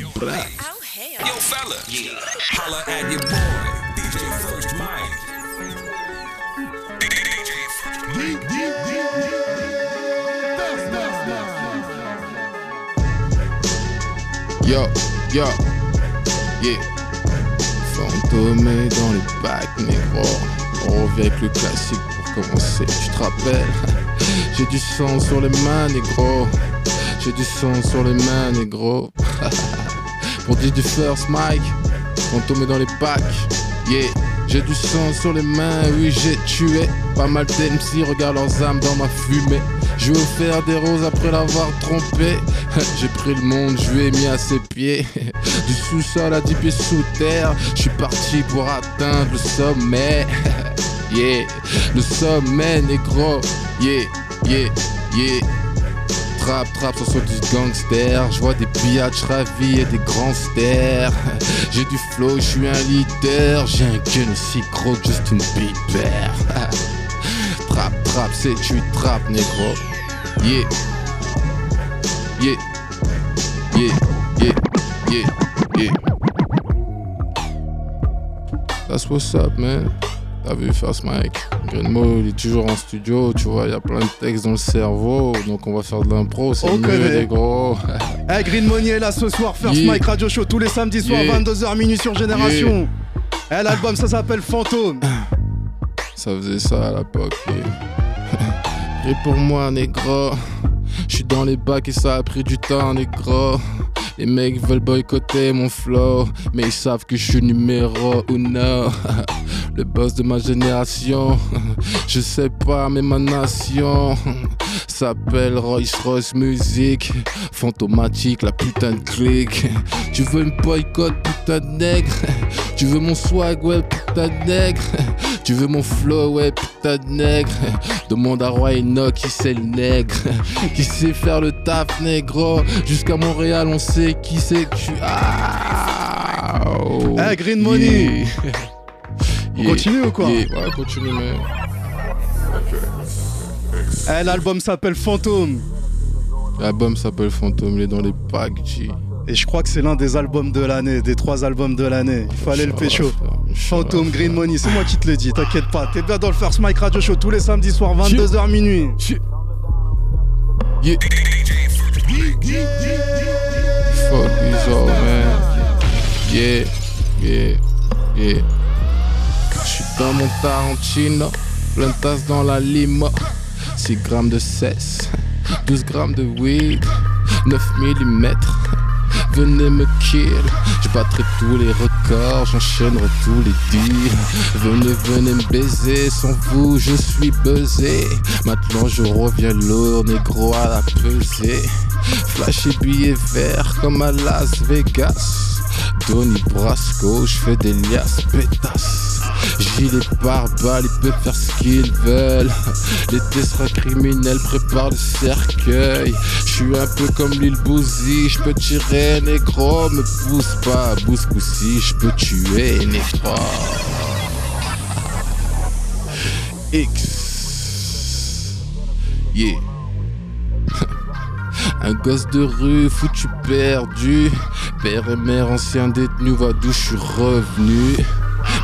Hell. Yo, fella. Yeah. Holla at your boy, DJ First Mike. Yo, yo, yeah. Fantomé dans les bacs, négro. On revient avec le classique pour commencer. Tu te rappelles? J'ai du sang sur les mains, négro. J'ai du sang sur les mains, négro. pour dire du first mic. Fantomé dans les bacs, yeah. J'ai du sang sur les mains, oui j'ai tué Pas mal d'MC, regarde leurs âmes dans ma fumée. Je lui ai offert des roses après l'avoir trompé. J'ai pris le monde, je lui ai mis à ses pieds. Du sous-sol à 10 pieds sous terre. Je suis parti pour atteindre le sommet. Yeah, le sommet négro. Yeah, yeah, yeah Trap, trap, 70 gangsters. Je vois des pillages ravis et des grands stères. J'ai du flow, je suis un leader. J'ai un gun aussi gros que Justin Bieber. trap, trap, c'est tu trap, négro. Yeah. Yeah. Yeah. Yeah. Yeah. Yeah. That's what's up, man. T'as vu First Mike? Greenmo, il est toujours en studio, tu vois, il y a plein de textes dans le cerveau, donc on va faire de l'impro, c'est On mieux les gros. Hey, Green Money est là ce soir, First Yeah. Mike Radio Show tous les samedis soirs, Yeah. 22h minuit sur Génération. Eh, l'album ça s'appelle Fantôme. Ça faisait ça à l'époque. Et... et pour moi, négro, je suis dans les bacs et ça a pris du temps, négro. Les mecs veulent boycotter mon flow, mais ils savent que je suis numéro uno. Le boss de ma génération, je sais pas, mais ma nation s'appelle Royce Royce Music. Fantomatique, la putain de clique. Tu veux me boycott, putain de nègre? Tu veux mon swag, ouais, putain de nègre. Tu veux mon flow, ouais, putain de nègre. Demande à Roy Enoch qui c'est le nègre. Qui sait faire le taf, négro. Jusqu'à Montréal, on sait qui c'est que tu. Ah oh, Green Money. yeah. On Yeah, continue ou quoi yeah. Ouais, continue, mais. Eh, l'album s'appelle Fantôme. L'album s'appelle Fantôme, il est dans les packs, G. Et je crois que c'est l'un des albums de l'année, des trois albums de l'année. Il fallait le pécho. Fantôme, Green. Money, c'est moi qui te le dis, t'inquiète pas. T'es bien dans le First Mike Radio Show tous les samedis soirs, 22h minuit. Yeah. Fuck these old man. Yeah, yeah, yeah. J'suis dans mon Tarantino, plein de tasses dans la limo. 6 grammes de cesse, 12 grammes de weed, 9 mm. Venez me kill, battrai tous les records, j'enchaînerai tous les deals. Venez, venez me baiser, sans vous je suis buzzé. Maintenant je reviens lourd, négro à la pesée. Flash et billets verts comme à Las Vegas. Donny Brasco, je fais des liasses pétasses. Gilet pare-balles, ils peuvent faire ce qu'ils veulent. L'été sera criminel, prépare le cercueil. Je suis un peu comme l'île Bouzy, je peux tirer, négro. Me pousse pas, bousse poussi, je peux tuer, négro. X. Yeah. Un gosse de rue, foutu perdu. Père et mère, anciens détenus, vois d'où je suis revenu.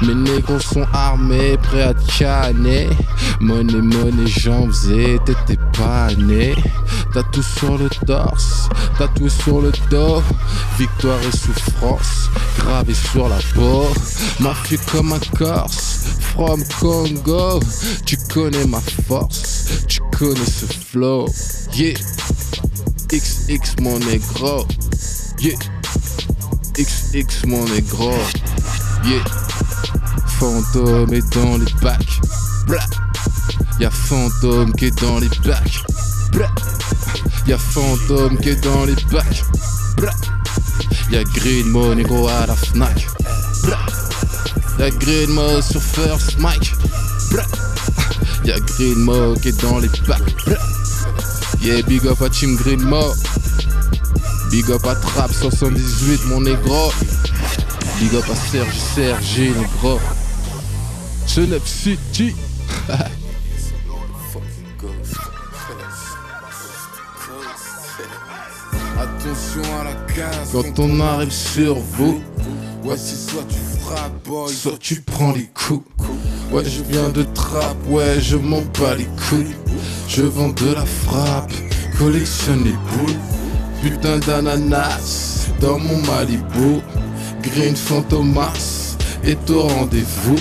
Mes négros sont armés, prêts à canner. Monnaie, monnaie, j'en faisais, t'étais pas né. Tatou sur le torse, tatoué sur le dos. Victoire et souffrance, gravé sur la peau. Mafieux comme un corse, from Congo. Tu connais ma force, tu connais ce flow. Yeah. XX mon négro Yeah XX mon négro Yeah Fantôme est dans les bacs. Blah. Y'a fantôme qui est dans les bacs. Blah. Y'a fantôme qui est dans les bacs. Blah. Y'a Green Mo négro à la Fnac. Blah. Y'a Green Mo sur First Mic Blah. Y'a Green Mo qui est dans les Blah. Yeah, big up à Team Green Mo. Big up à Trap 78, mon négro. Big up à Serge Sergi, négro. Attention à la casse quand on arrive sur vous. Ouais, c'est soit tu frappes, boy, soit tu prends les coups. Ouais, je viens de trap, ouais, je m'en bats les couilles. Je vends de la frappe, collectionne les boules. Putain d'ananas dans mon Malibu. Green Fantomas est au rendez-vous.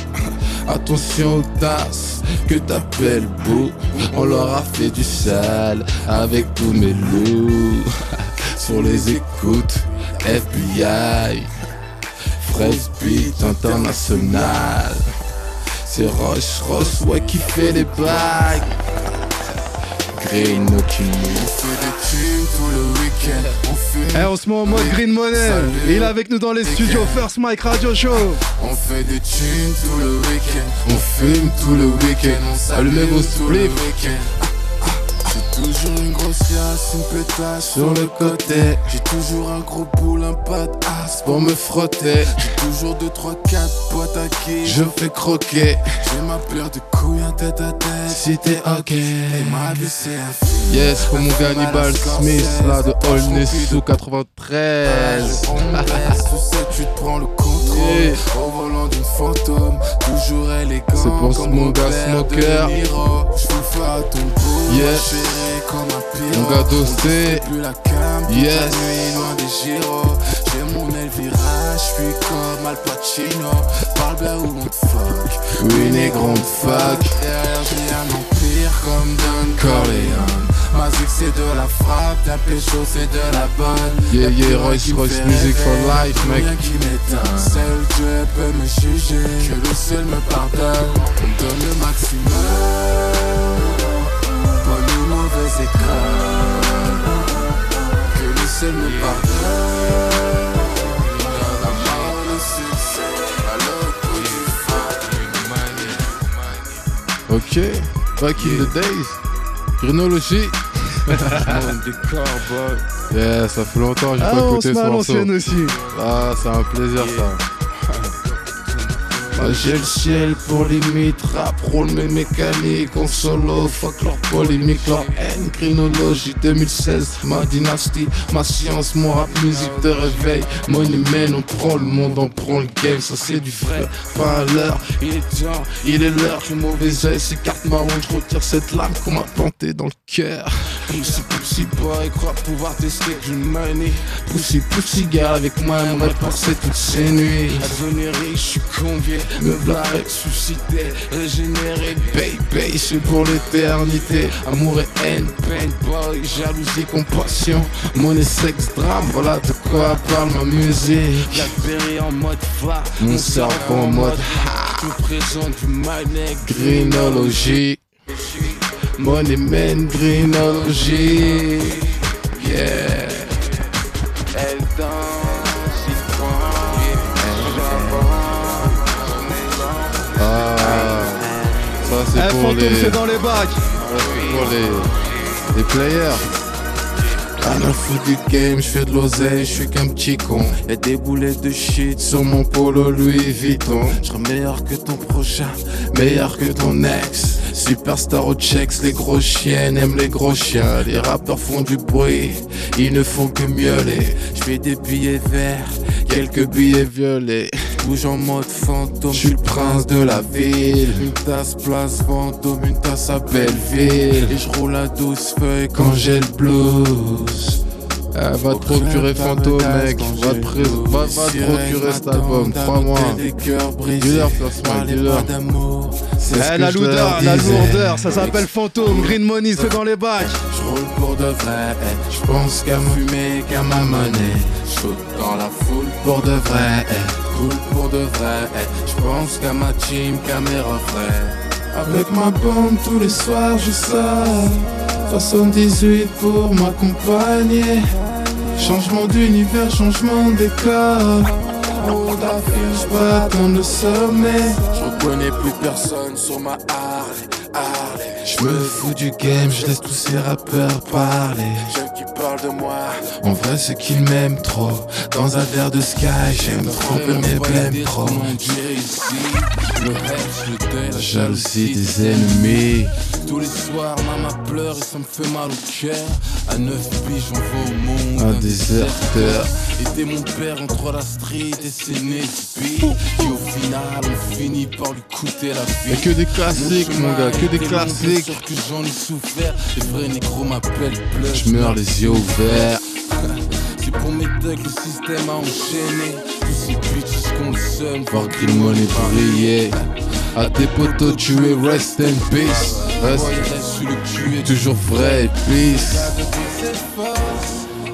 Attention aux tasses que t'appelles beau. On leur a fait du sale avec tous mes loups. Sur les écoutes, FBI. Fresh Beat International. C'est Roche Roche, ouais, qui fait les bagues. Green Oculus. On fait des thunes tout le week-end. On. Eh, on se met en mode Green Money. Il est avec nous dans les studios First Mike Radio Show. On fait des thunes tout le week-end. On fume tout le week-end. Allumez vos spliffs. J'ai toujours une grosse yasse, une pétasse sur le côté. J'ai toujours un gros boule, un pas d'as pour me frotter. J'ai toujours 2, 3, 4 potes à qui je fais croquer. J'ai ma paire de couilles, un tête à tête. Si t'es ok, et ma vie c'est un film. Yes, comme mon Gannibal Smith là de Olney sous 93. On laisse, tu sais, tu te prends le contrôle. Volant d'une fantôme, toujours élégant. C'est pour ce mon gars smoker. Je vous fais à ton beau. Yes. Mon gars dosté. Yes. loin des J'ai mon aile virage, je suis comme Al Pacino. Parle bien ou on te fuck. On te fuck. Derrière, j'ai un empire comme Don Corleone. Ma c'est de la frappe, ta pécho c'est de la bonne. Yeah, yeah, Royce, Royce, music for life, mec. Rien qui m'éteint. Seul Dieu peut me juger, que le ciel me pardonne. On me donne le maximum. Back in the days. Chronologie. yeah, ça fait longtemps que j'ai Ah, pas se écouté ce à morceau. aussi. Ah, c'est un plaisir ça. J'ai le ciel pour limite, rap, roule mes mécaniques, en solo, fuck leur polémique, leur haine, chronologie 2016, ma dynastie, ma science, mon rap, musique de réveil, money on prend le monde, on prend le game, ça c'est du vrai, pas à l'heure, il est temps, il est l'heure, le mauvais oeil, ces cartes marron, je retire cette lame qu'on m'a plantée dans le cœur. Pussy, pussy boy, crois pouvoir tester du money, pussy, pussy girl, avec moi, aimerait passer toutes ces nuits, à devenir riche, je suis convié, me voilà ressuscité, régénéré, baby, c'est pour l'éternité, amour et haine, pain, boy, jalousie, compassion, monnaie, sexe, drame, voilà de quoi parle ma musique. Blackberry en mode phare, mon cerveau en mode ha, tout présent du money, greenologie. Money man. Yeah. Elle danse, il Ah, ça Eh, c'est pour Fantôme, les, c'est dans les bacs. ça, c'est pour les, les players. Rien à foutre du game, je fais de l'oseille, je suis qu'un petit con. Y'a des boulettes de shit sur mon polo Louis Vuitton. Je serai meilleur que ton prochain, meilleur que ton ex. Superstar au checks, les gros chiennes aiment les gros chiens. Les rappeurs font du bruit, ils ne font que miauler. Je fais des billets verts, quelques billets violets. Bouge en mode fantôme, je suis le prince de la ville. Une tasse place fantôme, une tasse à Belleville. Et je roule à 12 feuilles quand j'ai le blues. Ah, va te procurer fantôme, mec. Va te, va, va te procurer cet album, crois-moi. Dealer, First Mike, dealer. Eh, la lourdeur, la lourdeur, ça s'appelle Fantôme. Green Money, c'est dans les bacs. Je je pense qu'à fumer, qu'à ma monnaie. Je saute dans la foule pour de vrai, cool pour de vrai. Je pense qu'à ma team, qu'à mes refrains. Avec ma bande tous les soirs, je sors. 78 pour m'accompagner. Changement d'univers, changement de décor. D'affiche, pas attendre le sommet. Je reconnais plus personne sur ma Harley. Je me fous du game, je laisse tous ces rappeurs parler. Qui parle de moi. En vrai, c'est qu'il m'aime trop. Dans un verre de sky, j'aime tromper mes blèmes trop. Le hache, le deuil, la jalousie des ennemis. Tous les soirs, maman pleure et ça me fait mal au cœur. À neuf piges, j'en vais au monde. Un déserteur. Était mon père entre la street et ses Nesby. Qui au final, on finit par lui coûter la vie. Y'a que des classiques, mon gars, que des classiques. Sûr que j'en ai souffert. Les vrais négros m'appellent pleuve. Je meurs les yeux ouverts. Pour mes thugs, le système a enchaîné. Tous ces bitches seul. Voir Green Money briller. À tes potos, tu es rest in peace. Reste toujours vrai peace.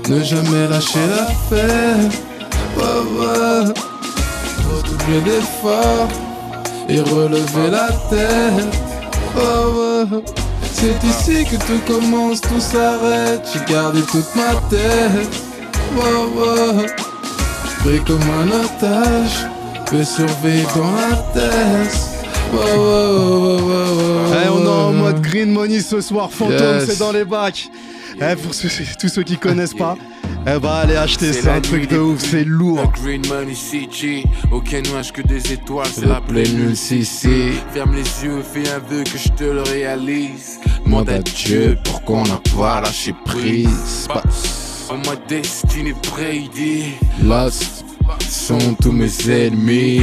Ne jamais lâcher l'affaire. Ouais, ouais. Redoubler d'efforts et relever la tête. C'est ici que tout commence, tout s'arrête. J'ai gardé toute ma tête. Ouais. Pris comme un otage, peux survivre dans la tête. Eh, on est en mode Green Money ce soir, Fantôme, Yes. c'est dans les bacs. Eh, pour ceux- tous ceux qui connaissent pas, eh bah allez acheter, c'est un truc de ouf, c'est lourd. Green Money CG, aucun nuage que des étoiles, c'est la pleine lune CC. Ferme les yeux, fais un vœu que je te le réalise. Demande à Dieu pourquoi on n'a pas lâché prise. Oh, ma destinée prédit. Lost sont tous mes ennemis.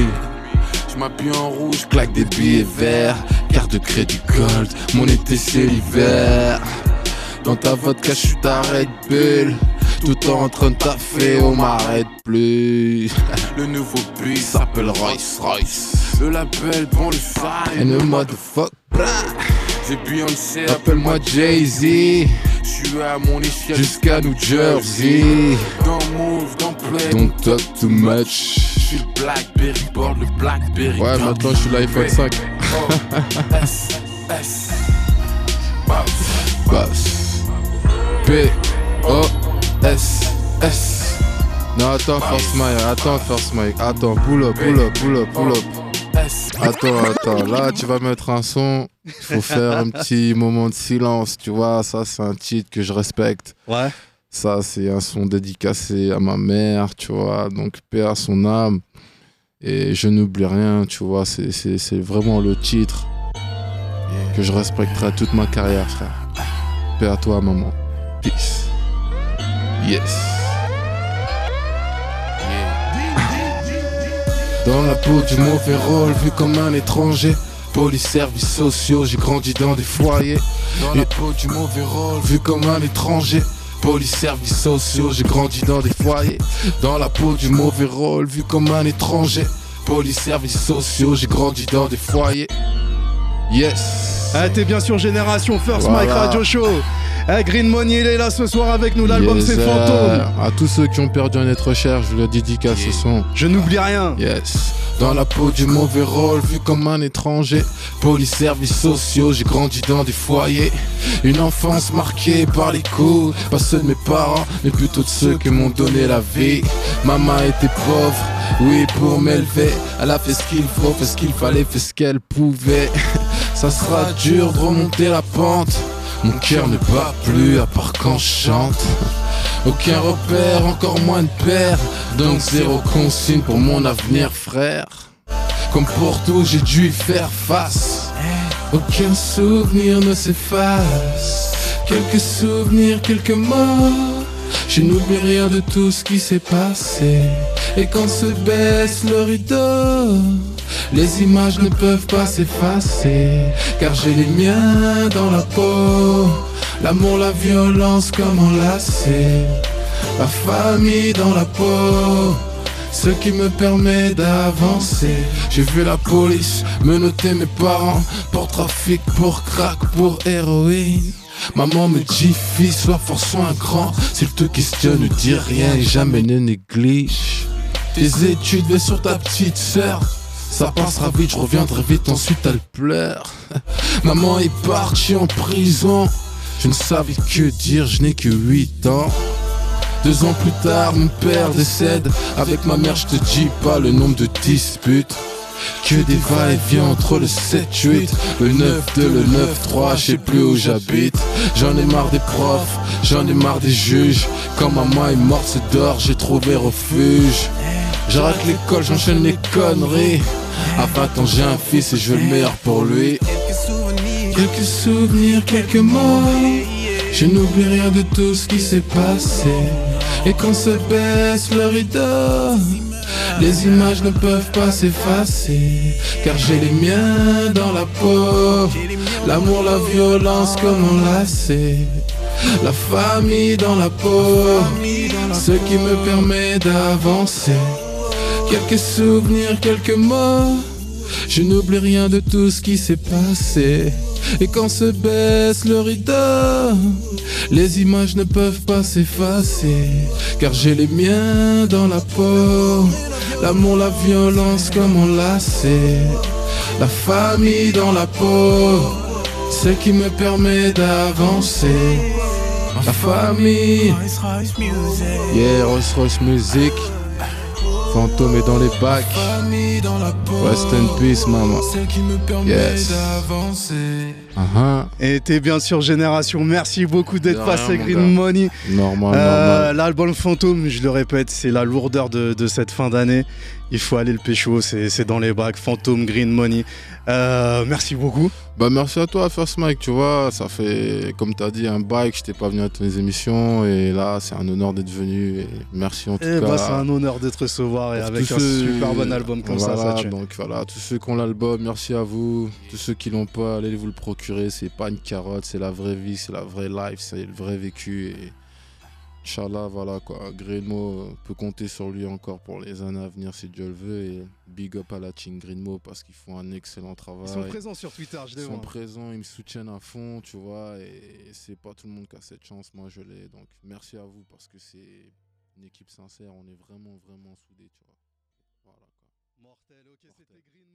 Je m'appuie en rouge, claque des billets verts. Carte de crédit gold, mon été c'est l'hiver. Dans ta vodka, je suis ta Red Bull. Tout en train de taffer, on m'arrête plus. Le nouveau bus s'appelle Royce Royce. Le label prend le fire. And the motherfucker. C'est Beyoncé, appelle-moi Jay-Z. Mon échelle jusqu'à New Jersey. Don't move, don't play. Don't talk too much. Je suis le Blackberry board, le Blackberry. Ouais, maintenant je suis l'iPhone 5. Oh, S, S. Boss. Boss. P, O, S, S. Non, attends, First Mike, attends, First Mike. Attends, pull up, pull up, pull up, pull up. S. Attends, attends, là tu vas mettre un son, il faut faire un petit moment de silence, tu vois, ça c'est un titre que je respecte. Ouais. Ça c'est un son dédicacé à ma mère, tu vois, donc paix à son âme. Et je n'oublie rien, tu vois, c'est- c'est c'est vraiment le titre que je respecterai toute ma carrière, frère. Paix à toi, maman. Peace. Yes. Dans la peau du mauvais rôle, vu comme un étranger. Police, services sociaux, j'ai grandi dans des foyers. Dans la peau du mauvais rôle, vu comme un étranger. Police, services sociaux, j'ai grandi dans des foyers. Dans la peau du mauvais rôle, vu comme un étranger. Police, services sociaux, j'ai grandi dans des foyers. Yes. Eh, t'es bien sûr Génération First Voilà. Mike Radio Show. Eh, Green Money, il est là ce soir avec nous. L'album Yes, c'est euh, Fantôme. À tous ceux qui ont perdu un être cher, je le dédicace ce son. Je n'oublie rien. Yes. Dans la peau du mauvais rôle, vu comme un étranger. Police, services sociaux, j'ai grandi dans des foyers. Une enfance marquée par les coups, pas ceux de mes parents, mais plutôt de ceux qui m'ont donné la vie. Maman était pauvre, oui, pour m'élever. Elle a fait ce qu'il faut, fait ce qu'il fallait, fait ce qu'elle pouvait. Ça sera dur de remonter la pente. Mon cœur ne bat plus à part quand je chante. Aucun repère, encore moins de père. Donc zéro consigne pour mon avenir, frère. Comme pour tout, j'ai dû y faire face. Aucun souvenir ne s'efface. Quelques souvenirs, quelques mots. Je n'oublie rien de tout ce qui s'est passé. Et quand se baisse le rideau, les images ne peuvent pas s'effacer. Car j'ai les miens dans la peau. L'amour, la violence comme enlacé. La famille dans la peau. Ce qui me permet d'avancer. J'ai vu la police me noter mes parents pour trafic, pour crack, pour héroïne. Maman me dit fils, sois fort, sois un grand. S'il te questionne, ne dis rien et jamais ne néglige. Tes études, vais sur ta petite sœur. Ça passera vite, je reviendrai vite, ensuite elle pleure. Maman est partie en prison. Je ne savais que dire, je n'ai que 8 ans. Deux ans plus tard, mon père décède. Avec ma mère, je te dis pas le nombre de disputes. Que des va-et-vient entre le 7-8, le 9-2, le 9-3, je sais plus où j'habite. J'en ai marre des profs, j'en ai marre des juges. Quand maman est morte, c'est dehors, j'ai trouvé refuge. J'arrête l'école, j'enchaîne les conneries. Enfin, quand j'ai un fils et je veux le meilleur pour lui. Quelques souvenirs, quelques mots. Je n'oublie rien de tout ce qui s'est passé. Et quand se baisse le rideau, les images ne peuvent pas s'effacer. Car j'ai les miens dans la peau. L'amour, la violence, comme enlacé. La famille dans la peau? Ce qui me permet d'avancer. Quelques souvenirs, quelques mots. Je n'oublie rien de tout ce qui s'est passé. Et quand se baisse le rideau, les images ne peuvent pas s'effacer. Car j'ai les miens dans la peau. L'amour, la violence comme enlacé. La famille dans la peau. Ce qui me permet d'avancer. La famille. Yeah, Rolls Royce Music. Fantôme est dans les bacs. Rest in peace, maman. Yes. Uh-huh. Et t'es bien sûr Génération. Merci beaucoup d'être passé, Green. Money. Normal, Euh, normal. L'album Fantôme, je le répète, c'est la lourdeur de, de cette fin d'année. Il faut aller le pécho, c'est c'est dans les bacs. Fantôme, Green Money. Euh, merci beaucoup. Bah merci à toi First Mike, tu vois, ça fait comme t'as dit un bail que j'étais pas venu à tes émissions et là c'est un honneur d'être venu et merci en tout Eh cas. bah, c'est un honneur d'être recevoir et avec un ceux- super bon album comme ça, Voilà, ça. Donc voilà, tous ceux qui ont l'album, merci à vous. Tous ceux qui l'ont pas, allez vous le procurer. C'est pas une carotte, c'est la vraie vie, c'est la vraie life, c'est le vrai vécu. Et Inch'Allah, voilà quoi. Greenmo peut compter sur lui encore pour les années à venir si Dieu le veut. Et big up à la team Greenmo parce qu'ils font un excellent travail. Ils sont présents sur Twitter, je Ils sont présents, ils me soutiennent à fond, tu vois, et c'est pas tout le monde qui a cette chance, moi je l'ai. Donc merci à vous parce que c'est une équipe sincère, on est vraiment, vraiment soudés, tu vois. Voilà quoi. Mortel, ok, c'était Green.